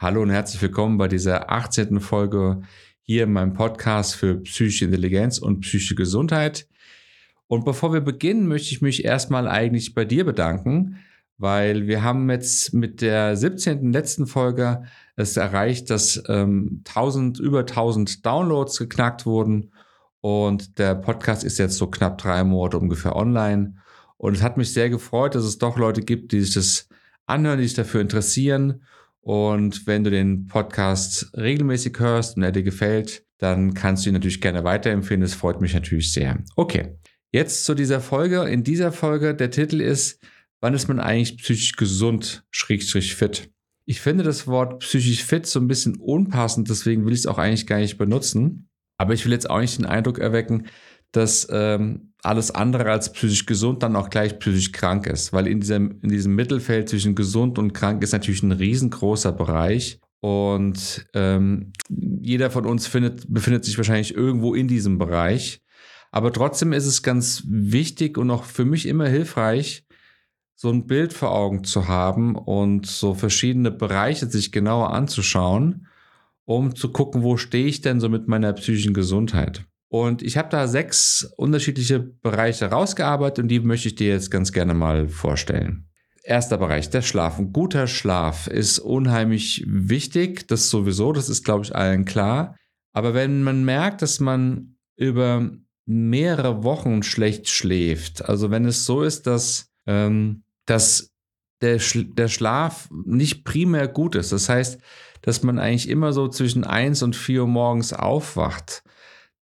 Hallo und herzlich willkommen bei dieser 18. Folge hier in meinem Podcast für psychische Intelligenz und psychische Gesundheit. Und bevor wir beginnen, möchte ich mich erstmal eigentlich bei dir bedanken, weil wir haben jetzt mit der 17. letzten Folge es erreicht, dass ähm, 1000, über 1000 Downloads geknackt wurden und der Podcast ist jetzt so knapp drei Monate ungefähr online. Und es hat mich sehr gefreut, dass es doch Leute gibt, die sich das anhören, die sich dafür interessieren und wenn du den Podcast regelmäßig hörst und er dir gefällt, dann kannst du ihn natürlich gerne weiterempfehlen. Das freut mich natürlich sehr. Okay, jetzt zu dieser Folge. In dieser Folge, der Titel ist, wann ist man eigentlich psychisch gesund, schrägstrich fit? Ich finde das Wort psychisch fit so ein bisschen unpassend, deswegen will ich es auch eigentlich gar nicht benutzen. Aber ich will jetzt auch nicht den Eindruck erwecken, dass ähm, alles andere als psychisch gesund dann auch gleich psychisch krank ist. Weil in diesem, in diesem Mittelfeld zwischen gesund und krank ist natürlich ein riesengroßer Bereich. Und ähm, jeder von uns findet, befindet sich wahrscheinlich irgendwo in diesem Bereich. Aber trotzdem ist es ganz wichtig und auch für mich immer hilfreich, so ein Bild vor Augen zu haben und so verschiedene Bereiche sich genauer anzuschauen, um zu gucken, wo stehe ich denn so mit meiner psychischen Gesundheit. Und ich habe da sechs unterschiedliche Bereiche rausgearbeitet und die möchte ich dir jetzt ganz gerne mal vorstellen. Erster Bereich, der Schlaf. Ein guter Schlaf ist unheimlich wichtig. Das sowieso, das ist, glaube ich, allen klar. Aber wenn man merkt, dass man über mehrere Wochen schlecht schläft, also wenn es so ist, dass, ähm, dass der, Sch der Schlaf nicht primär gut ist, das heißt, dass man eigentlich immer so zwischen eins und vier Uhr morgens aufwacht,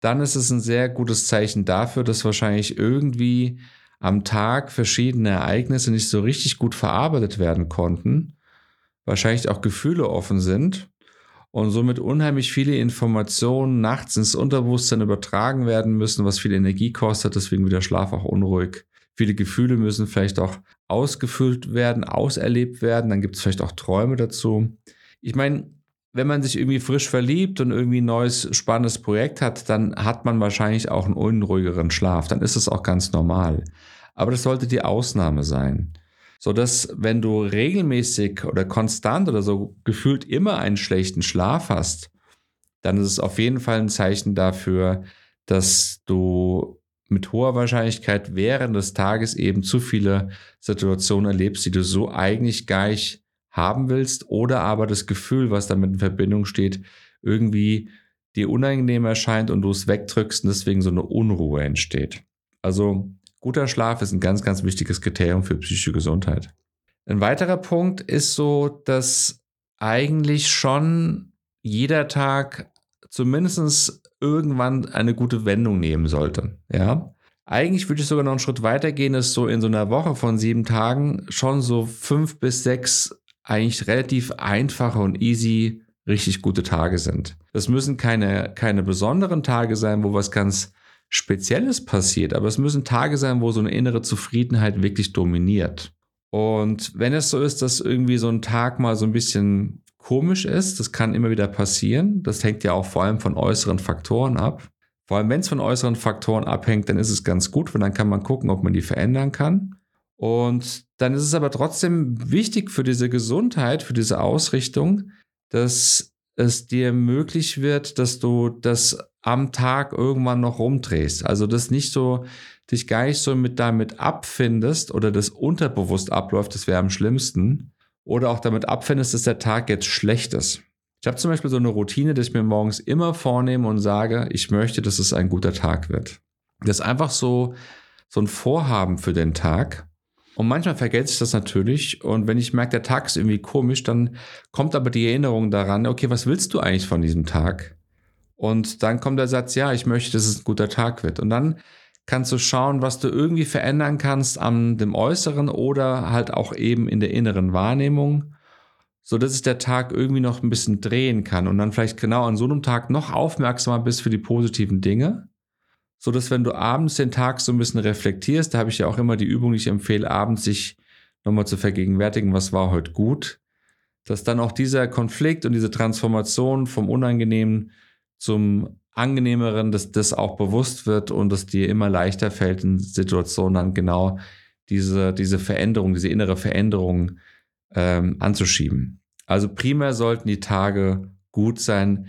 dann ist es ein sehr gutes Zeichen dafür, dass wahrscheinlich irgendwie am Tag verschiedene Ereignisse nicht so richtig gut verarbeitet werden konnten, wahrscheinlich auch Gefühle offen sind und somit unheimlich viele Informationen nachts ins Unterbewusstsein übertragen werden müssen, was viel Energie kostet, deswegen wird der Schlaf auch unruhig. Viele Gefühle müssen vielleicht auch ausgefüllt werden, auserlebt werden, dann gibt es vielleicht auch Träume dazu. Ich meine, wenn man sich irgendwie frisch verliebt und irgendwie ein neues spannendes Projekt hat, dann hat man wahrscheinlich auch einen unruhigeren Schlaf. Dann ist es auch ganz normal. Aber das sollte die Ausnahme sein. So dass, wenn du regelmäßig oder konstant oder so gefühlt immer einen schlechten Schlaf hast, dann ist es auf jeden Fall ein Zeichen dafür, dass du mit hoher Wahrscheinlichkeit während des Tages eben zu viele Situationen erlebst, die du so eigentlich gar nicht haben willst oder aber das Gefühl, was damit in Verbindung steht, irgendwie dir unangenehm erscheint und du es wegdrückst und deswegen so eine Unruhe entsteht. Also guter Schlaf ist ein ganz, ganz wichtiges Kriterium für psychische Gesundheit. Ein weiterer Punkt ist so, dass eigentlich schon jeder Tag zumindest irgendwann eine gute Wendung nehmen sollte. Ja. Eigentlich würde ich sogar noch einen Schritt weiter gehen, dass so in so einer Woche von sieben Tagen schon so fünf bis sechs eigentlich relativ einfache und easy richtig gute Tage sind. Das müssen keine, keine besonderen Tage sein, wo was ganz Spezielles passiert, aber es müssen Tage sein, wo so eine innere Zufriedenheit wirklich dominiert. Und wenn es so ist, dass irgendwie so ein Tag mal so ein bisschen komisch ist, das kann immer wieder passieren. Das hängt ja auch vor allem von äußeren Faktoren ab. Vor allem, wenn es von äußeren Faktoren abhängt, dann ist es ganz gut, weil dann kann man gucken, ob man die verändern kann. Und dann ist es aber trotzdem wichtig für diese Gesundheit, für diese Ausrichtung, dass es dir möglich wird, dass du das am Tag irgendwann noch rumdrehst. Also dass nicht so dich gar nicht so mit damit abfindest oder das unterbewusst abläuft, das wäre am schlimmsten. Oder auch damit abfindest, dass der Tag jetzt schlecht ist. Ich habe zum Beispiel so eine Routine, dass ich mir morgens immer vornehme und sage, ich möchte, dass es ein guter Tag wird. Das ist einfach so, so ein Vorhaben für den Tag. Und manchmal vergesse ich das natürlich. Und wenn ich merke, der Tag ist irgendwie komisch, dann kommt aber die Erinnerung daran, okay, was willst du eigentlich von diesem Tag? Und dann kommt der Satz, ja, ich möchte, dass es ein guter Tag wird. Und dann kannst du schauen, was du irgendwie verändern kannst an dem Äußeren oder halt auch eben in der inneren Wahrnehmung, so dass es der Tag irgendwie noch ein bisschen drehen kann und dann vielleicht genau an so einem Tag noch aufmerksamer bist für die positiven Dinge so dass wenn du abends den Tag so ein bisschen reflektierst, da habe ich ja auch immer die Übung, ich empfehle, abends sich nochmal zu vergegenwärtigen, was war heute gut, dass dann auch dieser Konflikt und diese Transformation vom Unangenehmen zum Angenehmeren, dass das auch bewusst wird und dass dir immer leichter fällt, in Situationen dann genau diese, diese Veränderung, diese innere Veränderung ähm, anzuschieben. Also primär sollten die Tage gut sein,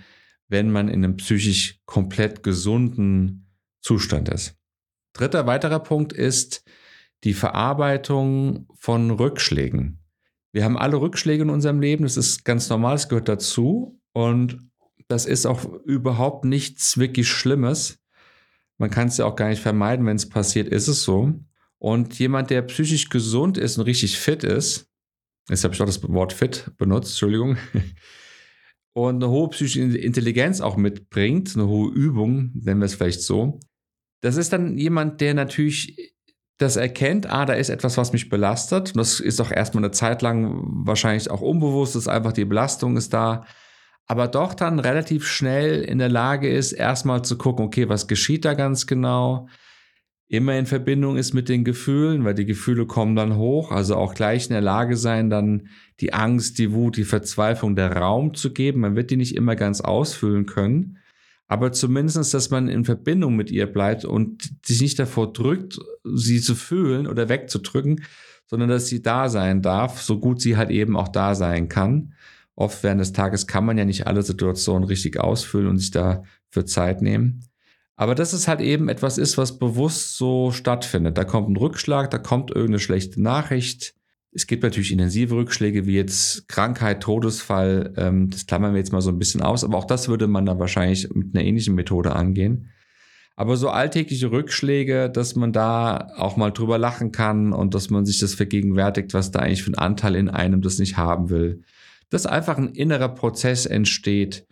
wenn man in einem psychisch komplett gesunden Zustand ist. Dritter weiterer Punkt ist die Verarbeitung von Rückschlägen. Wir haben alle Rückschläge in unserem Leben, das ist ganz normal, es gehört dazu und das ist auch überhaupt nichts wirklich Schlimmes. Man kann es ja auch gar nicht vermeiden, wenn es passiert, ist es so. Und jemand, der psychisch gesund ist und richtig fit ist, jetzt habe ich auch das Wort fit benutzt, Entschuldigung, und eine hohe psychische Intelligenz auch mitbringt, eine hohe Übung, nennen wir es vielleicht so, das ist dann jemand, der natürlich das erkennt, ah, da ist etwas, was mich belastet. Und das ist auch erstmal eine Zeit lang wahrscheinlich auch unbewusst, dass einfach die Belastung ist da. Aber doch dann relativ schnell in der Lage ist, erstmal zu gucken, okay, was geschieht da ganz genau? Immer in Verbindung ist mit den Gefühlen, weil die Gefühle kommen dann hoch. Also auch gleich in der Lage sein, dann die Angst, die Wut, die Verzweiflung der Raum zu geben. Man wird die nicht immer ganz ausfüllen können aber zumindest, dass man in Verbindung mit ihr bleibt und sich nicht davor drückt, sie zu fühlen oder wegzudrücken, sondern dass sie da sein darf, so gut sie halt eben auch da sein kann. Oft während des Tages kann man ja nicht alle Situationen richtig ausfüllen und sich dafür Zeit nehmen. Aber dass es halt eben etwas ist, was bewusst so stattfindet. Da kommt ein Rückschlag, da kommt irgendeine schlechte Nachricht, es gibt natürlich intensive Rückschläge wie jetzt Krankheit, Todesfall. Ähm, das klammern wir jetzt mal so ein bisschen aus, aber auch das würde man dann wahrscheinlich mit einer ähnlichen Methode angehen. Aber so alltägliche Rückschläge, dass man da auch mal drüber lachen kann und dass man sich das vergegenwärtigt, was da eigentlich für ein Anteil in einem das nicht haben will. Dass einfach ein innerer Prozess entsteht,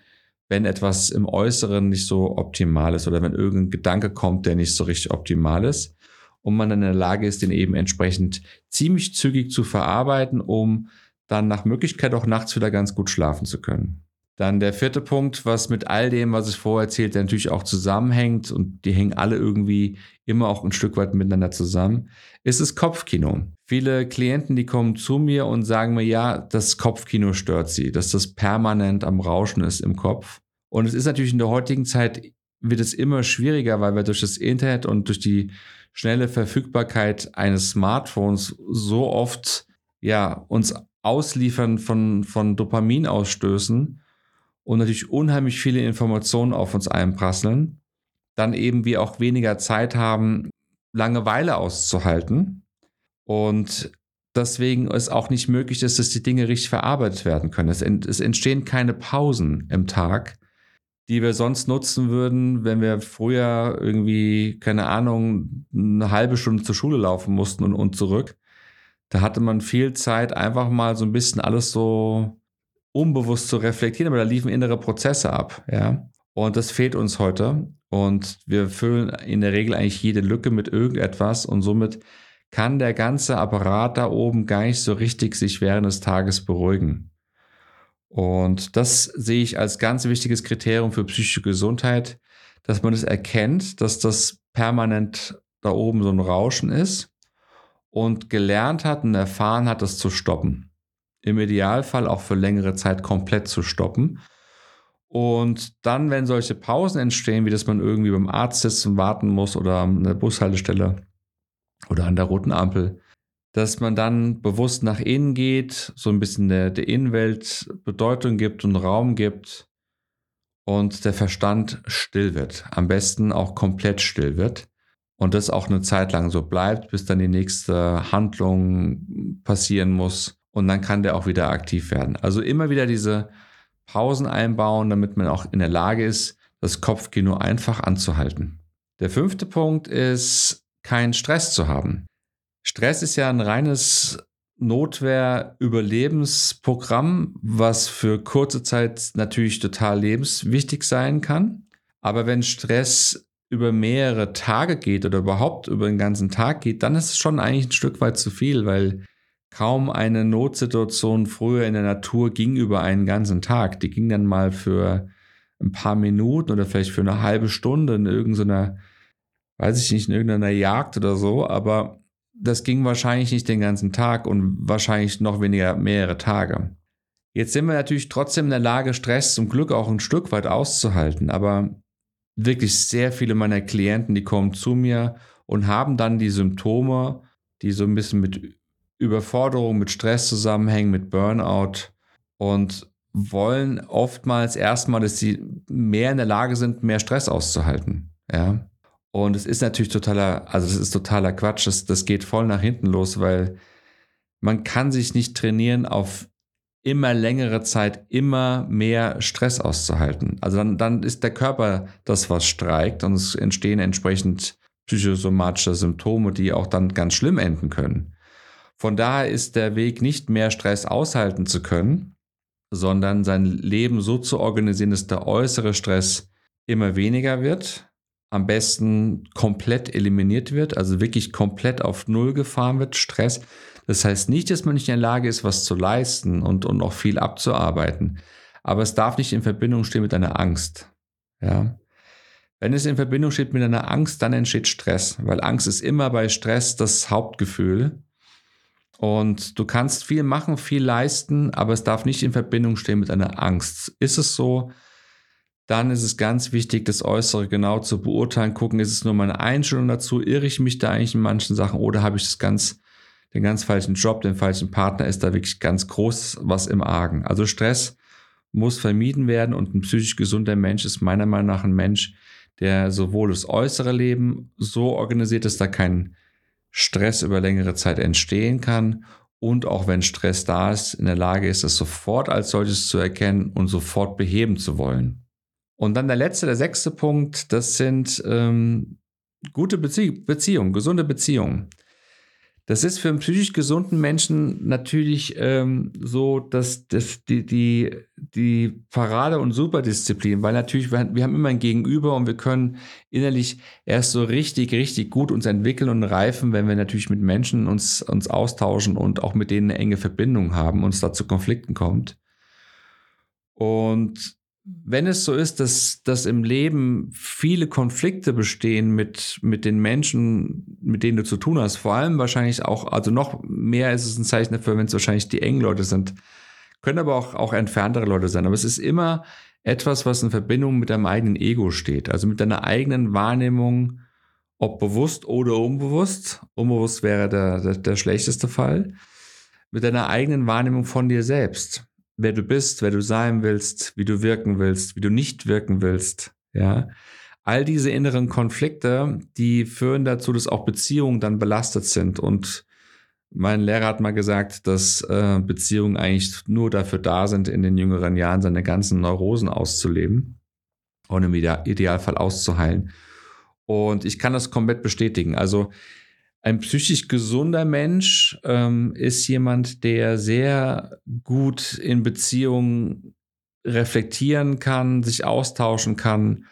wenn etwas im Äußeren nicht so optimal ist oder wenn irgendein Gedanke kommt, der nicht so richtig optimal ist und man dann in der Lage ist, den eben entsprechend ziemlich zügig zu verarbeiten, um dann nach Möglichkeit auch nachts wieder ganz gut schlafen zu können. Dann der vierte Punkt, was mit all dem, was ich vorher erzählte, natürlich auch zusammenhängt und die hängen alle irgendwie immer auch ein Stück weit miteinander zusammen, ist das Kopfkino. Viele Klienten, die kommen zu mir und sagen mir, ja, das Kopfkino stört sie, dass das permanent am Rauschen ist im Kopf. Und es ist natürlich in der heutigen Zeit wird es immer schwieriger, weil wir durch das Internet und durch die schnelle Verfügbarkeit eines Smartphones so oft ja uns ausliefern von, von Dopaminausstößen und natürlich unheimlich viele Informationen auf uns einprasseln, dann eben wir auch weniger Zeit haben, Langeweile auszuhalten. Und deswegen ist auch nicht möglich, dass die Dinge richtig verarbeitet werden können. Es, es entstehen keine Pausen im Tag, die wir sonst nutzen würden, wenn wir früher irgendwie, keine Ahnung, eine halbe Stunde zur Schule laufen mussten und, und zurück. Da hatte man viel Zeit, einfach mal so ein bisschen alles so unbewusst zu reflektieren, aber da liefen innere Prozesse ab, ja. Und das fehlt uns heute. Und wir füllen in der Regel eigentlich jede Lücke mit irgendetwas und somit kann der ganze Apparat da oben gar nicht so richtig sich während des Tages beruhigen. Und das sehe ich als ganz wichtiges Kriterium für psychische Gesundheit, dass man es erkennt, dass das permanent da oben so ein Rauschen ist und gelernt hat und erfahren hat, das zu stoppen. Im Idealfall auch für längere Zeit komplett zu stoppen. Und dann, wenn solche Pausen entstehen, wie dass man irgendwie beim Arzt sitzt und warten muss oder an der Bushaltestelle oder an der roten Ampel, dass man dann bewusst nach innen geht, so ein bisschen der, der Innenwelt Bedeutung gibt und Raum gibt und der Verstand still wird. Am besten auch komplett still wird und das auch eine Zeit lang so bleibt, bis dann die nächste Handlung passieren muss und dann kann der auch wieder aktiv werden. Also immer wieder diese Pausen einbauen, damit man auch in der Lage ist, das Kopfkino einfach anzuhalten. Der fünfte Punkt ist, keinen Stress zu haben. Stress ist ja ein reines Notwehr-Überlebensprogramm, was für kurze Zeit natürlich total lebenswichtig sein kann. Aber wenn Stress über mehrere Tage geht oder überhaupt über den ganzen Tag geht, dann ist es schon eigentlich ein Stück weit zu viel, weil kaum eine Notsituation früher in der Natur ging über einen ganzen Tag. Die ging dann mal für ein paar Minuten oder vielleicht für eine halbe Stunde in irgendeiner, weiß ich nicht, in irgendeiner Jagd oder so, aber das ging wahrscheinlich nicht den ganzen Tag und wahrscheinlich noch weniger mehrere Tage. Jetzt sind wir natürlich trotzdem in der Lage, Stress zum Glück auch ein Stück weit auszuhalten, aber wirklich sehr viele meiner Klienten, die kommen zu mir und haben dann die Symptome, die so ein bisschen mit Überforderung, mit Stress zusammenhängen, mit Burnout. und wollen oftmals erstmal, dass sie mehr in der Lage sind, mehr Stress auszuhalten. Ja. Und es ist natürlich totaler, also das ist totaler Quatsch. Das, das geht voll nach hinten los, weil man kann sich nicht trainieren, auf immer längere Zeit immer mehr Stress auszuhalten. Also dann, dann ist der Körper das, was streikt und es entstehen entsprechend psychosomatische Symptome, die auch dann ganz schlimm enden können. Von daher ist der Weg nicht mehr Stress aushalten zu können, sondern sein Leben so zu organisieren, dass der äußere Stress immer weniger wird, am besten komplett eliminiert wird, also wirklich komplett auf Null gefahren wird, Stress. Das heißt nicht, dass man nicht in der Lage ist, was zu leisten und, und auch viel abzuarbeiten. Aber es darf nicht in Verbindung stehen mit einer Angst. Ja. Wenn es in Verbindung steht mit einer Angst, dann entsteht Stress, weil Angst ist immer bei Stress das Hauptgefühl. Und du kannst viel machen, viel leisten, aber es darf nicht in Verbindung stehen mit einer Angst. Ist es so, dann ist es ganz wichtig, das Äußere genau zu beurteilen, gucken, ist es nur meine Einstellung dazu, irre ich mich da eigentlich in manchen Sachen oder habe ich das ganz, den ganz falschen Job, den falschen Partner, ist da wirklich ganz groß was im Argen. Also Stress muss vermieden werden und ein psychisch gesunder Mensch ist meiner Meinung nach ein Mensch, der sowohl das äußere Leben so organisiert, dass da kein Stress über längere Zeit entstehen kann und auch wenn Stress da ist, in der Lage ist, es sofort als solches zu erkennen und sofort beheben zu wollen. Und dann der letzte, der sechste Punkt, das sind ähm, gute Bezie Beziehungen, gesunde Beziehungen. Das ist für einen psychisch gesunden Menschen natürlich ähm, so, dass das die, die, die Parade- und Superdisziplin, weil natürlich, wir, wir haben immer ein Gegenüber und wir können innerlich erst so richtig, richtig gut uns entwickeln und reifen, wenn wir natürlich mit Menschen uns, uns austauschen und auch mit denen eine enge Verbindung haben und es da zu Konflikten kommt. Und wenn es so ist, dass, dass im Leben viele Konflikte bestehen mit, mit den Menschen, mit denen du zu tun hast, vor allem wahrscheinlich auch, also noch mehr ist es ein Zeichen dafür, wenn es wahrscheinlich die engen Leute sind, können aber auch, auch entferntere Leute sein. Aber es ist immer etwas, was in Verbindung mit deinem eigenen Ego steht, also mit deiner eigenen Wahrnehmung, ob bewusst oder unbewusst. Unbewusst wäre der, der, der schlechteste Fall. Mit deiner eigenen Wahrnehmung von dir selbst wer du bist, wer du sein willst, wie du wirken willst, wie du nicht wirken willst, ja. All diese inneren Konflikte, die führen dazu, dass auch Beziehungen dann belastet sind. Und mein Lehrer hat mal gesagt, dass äh, Beziehungen eigentlich nur dafür da sind, in den jüngeren Jahren seine ganzen Neurosen auszuleben und im Idealfall auszuheilen. Und ich kann das komplett bestätigen. Also ein psychisch gesunder Mensch ähm, ist jemand, der sehr gut in Beziehungen reflektieren kann, sich austauschen kann,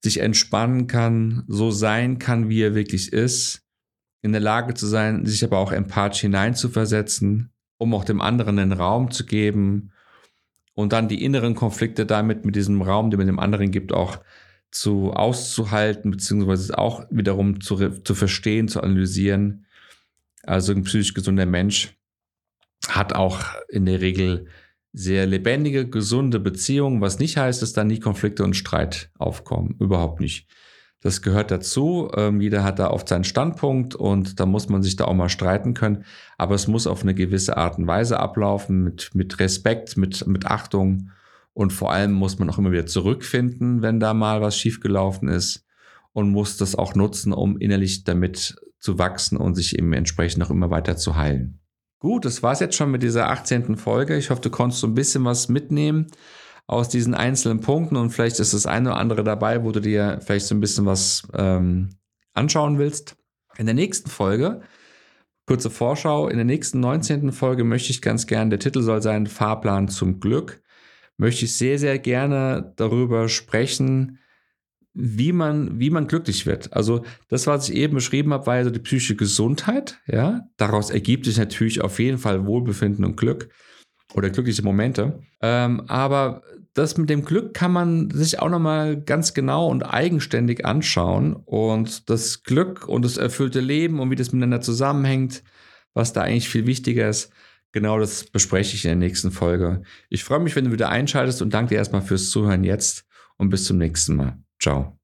sich entspannen kann, so sein kann, wie er wirklich ist, in der Lage zu sein, sich aber auch empathisch hineinzuversetzen, um auch dem anderen einen Raum zu geben und dann die inneren Konflikte damit mit diesem Raum, den man dem anderen gibt, auch zu auszuhalten, beziehungsweise auch wiederum zu, zu verstehen, zu analysieren. Also ein psychisch gesunder Mensch hat auch in der Regel sehr lebendige, gesunde Beziehungen, was nicht heißt, dass da nie Konflikte und Streit aufkommen. Überhaupt nicht. Das gehört dazu. Ähm, jeder hat da oft seinen Standpunkt und da muss man sich da auch mal streiten können. Aber es muss auf eine gewisse Art und Weise ablaufen, mit, mit Respekt, mit, mit Achtung und vor allem muss man auch immer wieder zurückfinden, wenn da mal was schiefgelaufen ist und muss das auch nutzen, um innerlich damit zu wachsen und sich eben entsprechend noch immer weiter zu heilen. Gut, das war's jetzt schon mit dieser 18. Folge. Ich hoffe, du konntest so ein bisschen was mitnehmen aus diesen einzelnen Punkten und vielleicht ist das eine oder andere dabei, wo du dir vielleicht so ein bisschen was ähm, anschauen willst. In der nächsten Folge, kurze Vorschau, in der nächsten 19. Folge möchte ich ganz gern, der Titel soll sein Fahrplan zum Glück möchte ich sehr, sehr gerne darüber sprechen, wie man, wie man glücklich wird. Also das, was ich eben beschrieben habe, war ja so die psychische Gesundheit. Ja, daraus ergibt sich natürlich auf jeden Fall Wohlbefinden und Glück oder glückliche Momente. Ähm, aber das mit dem Glück kann man sich auch nochmal ganz genau und eigenständig anschauen. Und das Glück und das erfüllte Leben und wie das miteinander zusammenhängt, was da eigentlich viel wichtiger ist, Genau das bespreche ich in der nächsten Folge. Ich freue mich, wenn du wieder einschaltest und danke dir erstmal fürs Zuhören jetzt und bis zum nächsten Mal. Ciao.